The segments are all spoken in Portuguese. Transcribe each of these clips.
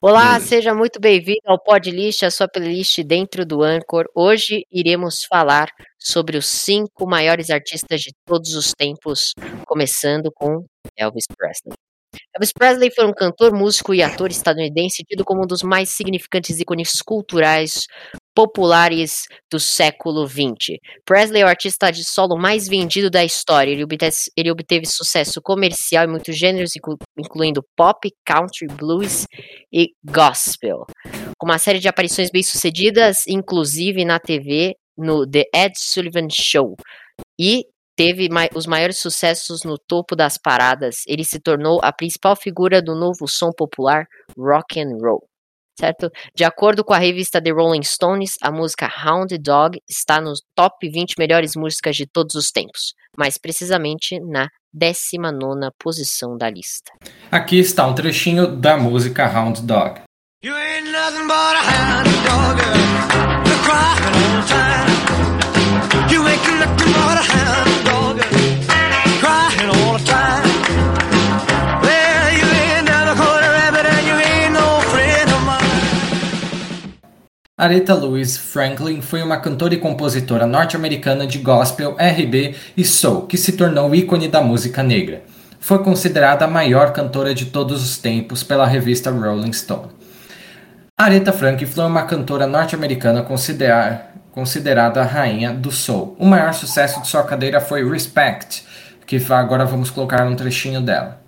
Olá, seja muito bem-vindo ao Podlist, a sua playlist dentro do Anchor. Hoje iremos falar sobre os cinco maiores artistas de todos os tempos, começando com Elvis Presley. Elvis Presley foi um cantor, músico e ator estadunidense tido como um dos mais significantes ícones culturais populares do século XX. Presley é o artista de solo mais vendido da história. Ele obteve, ele obteve sucesso comercial em muitos gêneros, incluindo pop, country, blues e gospel. Com uma série de aparições bem-sucedidas, inclusive na TV, no The Ed Sullivan Show. E teve os maiores sucessos no topo das paradas. Ele se tornou a principal figura do novo som popular rock and roll certo? De acordo com a revista The Rolling Stones, a música Hound Dog está nos top 20 melhores músicas de todos os tempos, mais precisamente na 19 posição da lista. Aqui está um trechinho da música Hound Dog. You ain't nothing but a hound dog, Aretha Louise Franklin foi uma cantora e compositora norte-americana de gospel, R&B e soul que se tornou ícone da música negra. Foi considerada a maior cantora de todos os tempos pela revista Rolling Stone. Aretha Franklin foi uma cantora norte-americana considerada a rainha do soul. O maior sucesso de sua carreira foi Respect, que agora vamos colocar um trechinho dela.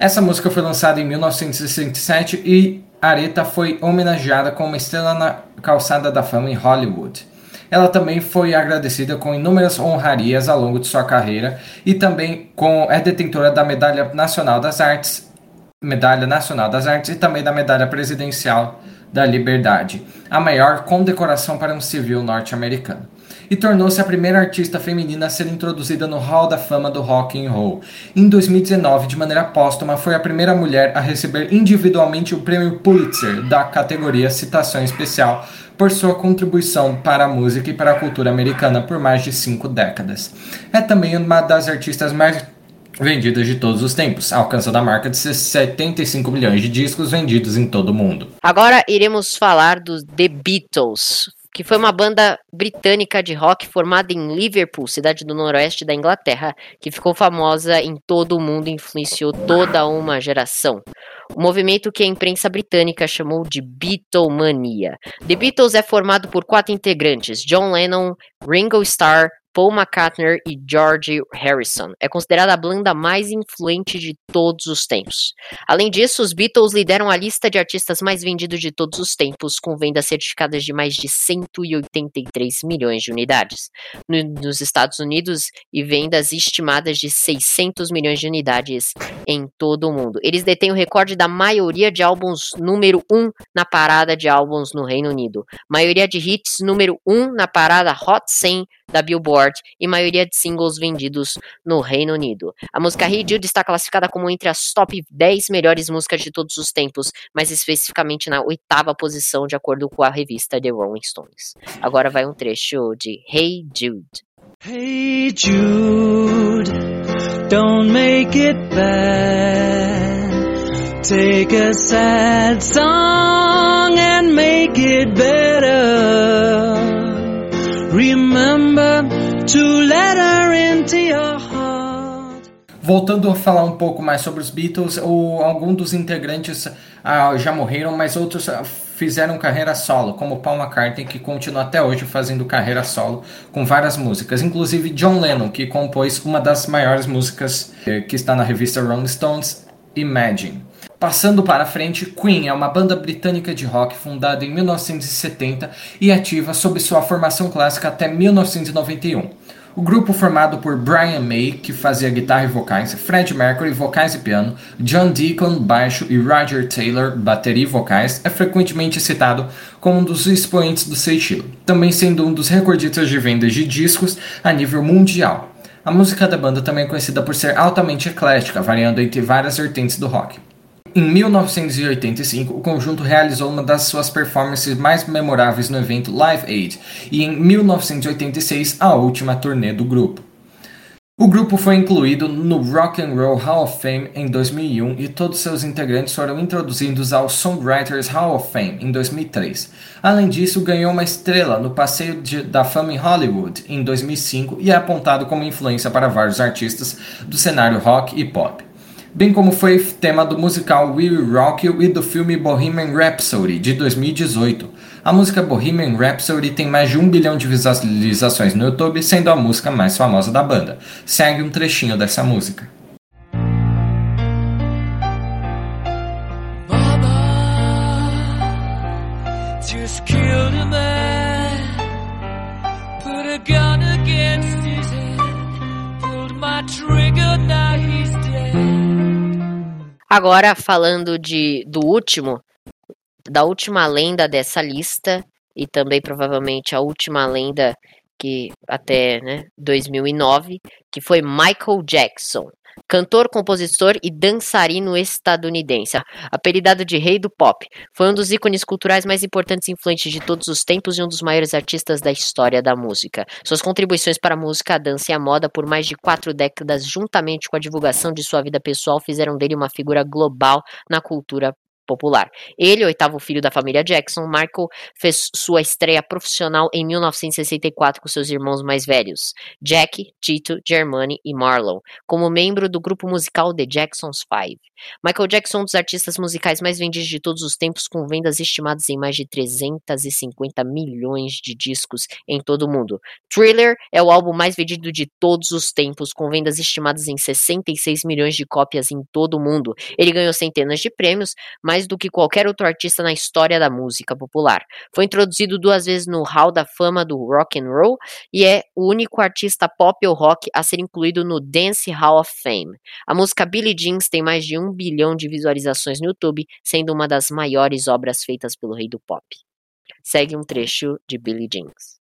Essa música foi lançada em 1967 e Aretha foi homenageada como uma estrela na calçada da fama em Hollywood. Ela também foi agradecida com inúmeras honrarias ao longo de sua carreira e também com, é detentora da Medalha Nacional das Artes, Medalha Nacional das Artes e também da Medalha Presidencial da Liberdade, a maior condecoração para um civil norte-americano e tornou-se a primeira artista feminina a ser introduzida no Hall da Fama do Rock and Roll. Em 2019, de maneira póstuma, foi a primeira mulher a receber individualmente o prêmio Pulitzer da categoria Citação Especial por sua contribuição para a música e para a cultura americana por mais de cinco décadas. É também uma das artistas mais vendidas de todos os tempos, alcançando a marca de 75 milhões de discos vendidos em todo o mundo. Agora iremos falar dos The Beatles que foi uma banda britânica de rock formada em Liverpool, cidade do noroeste da Inglaterra, que ficou famosa em todo o mundo e influenciou toda uma geração. O movimento que a imprensa britânica chamou de Beatlemania. The Beatles é formado por quatro integrantes: John Lennon, Ringo Starr, Paul McCartney e George Harrison. É considerada a banda mais influente de todos os tempos. Além disso, os Beatles lideram a lista de artistas mais vendidos de todos os tempos, com vendas certificadas de mais de 183 milhões de unidades no, nos Estados Unidos e vendas estimadas de 600 milhões de unidades em todo o mundo. Eles detêm o recorde da maioria de álbuns número 1 na parada de álbuns no Reino Unido, maioria de hits número 1 na parada Hot 100 da Billboard e maioria de singles vendidos no Reino Unido. A música Hey Jude está classificada como entre as top 10 melhores músicas de todos os tempos, mais especificamente na oitava posição, de acordo com a revista The Rolling Stones. Agora vai um trecho de Hey Jude. Hey Jude, don't make it bad. Take a sad song and make it better. Remember to let her into your heart. Voltando a falar um pouco mais sobre os Beatles, o, alguns dos integrantes ah, já morreram, mas outros ah, fizeram carreira solo, como Paul McCartney, que continua até hoje fazendo carreira solo com várias músicas, inclusive John Lennon, que compôs uma das maiores músicas eh, que está na revista Rolling Stones, Imagine. Passando para frente, Queen é uma banda britânica de rock fundada em 1970 e ativa sob sua formação clássica até 1991. O grupo formado por Brian May, que fazia guitarra e vocais, Fred Mercury, vocais e piano, John Deacon, baixo e Roger Taylor, bateria e vocais, é frequentemente citado como um dos expoentes do seu estilo, também sendo um dos recordistas de vendas de discos a nível mundial. A música da banda também é conhecida por ser altamente eclética, variando entre várias vertentes do rock. Em 1985, o conjunto realizou uma das suas performances mais memoráveis no evento Live Aid, e em 1986, a última turnê do grupo. O grupo foi incluído no Rock and Roll Hall of Fame em 2001 e todos seus integrantes foram introduzidos ao Songwriters Hall of Fame em 2003. Além disso, ganhou uma estrela no Passeio de, da Fama em Hollywood em 2005 e é apontado como influência para vários artistas do cenário rock e pop bem como foi tema do musical We Will Rock You e do filme Bohemian Rhapsody de 2018. A música Bohemian Rhapsody tem mais de um bilhão de visualizações no YouTube, sendo a música mais famosa da banda. Segue um trechinho dessa música. Agora, falando de, do último, da última lenda dessa lista, e também provavelmente a última lenda que até né, 2009, que foi Michael Jackson, cantor, compositor e dançarino estadunidense, apelidado de Rei do Pop. Foi um dos ícones culturais mais importantes e influentes de todos os tempos e um dos maiores artistas da história da música. Suas contribuições para a música, a dança e a moda por mais de quatro décadas, juntamente com a divulgação de sua vida pessoal, fizeram dele uma figura global na cultura popular. Ele, oitavo filho da família Jackson, Michael fez sua estreia profissional em 1964 com seus irmãos mais velhos, Jack, Tito, Germani e Marlon, como membro do grupo musical The Jacksons Five. Michael Jackson um dos artistas musicais mais vendidos de todos os tempos, com vendas estimadas em mais de 350 milhões de discos em todo o mundo. Thriller é o álbum mais vendido de todos os tempos, com vendas estimadas em 66 milhões de cópias em todo o mundo. Ele ganhou centenas de prêmios, mais mais do que qualquer outro artista na história da música popular. Foi introduzido duas vezes no Hall da Fama do Rock and Roll e é o único artista pop ou rock a ser incluído no Dance Hall of Fame. A música Billie Jeans tem mais de um bilhão de visualizações no YouTube, sendo uma das maiores obras feitas pelo rei do pop. Segue um trecho de Billie Jeans.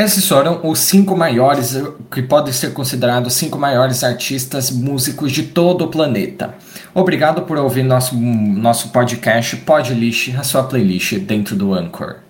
Esses foram os cinco maiores, que podem ser considerados cinco maiores artistas músicos de todo o planeta. Obrigado por ouvir nosso, nosso podcast Podlist, a sua playlist dentro do Anchor.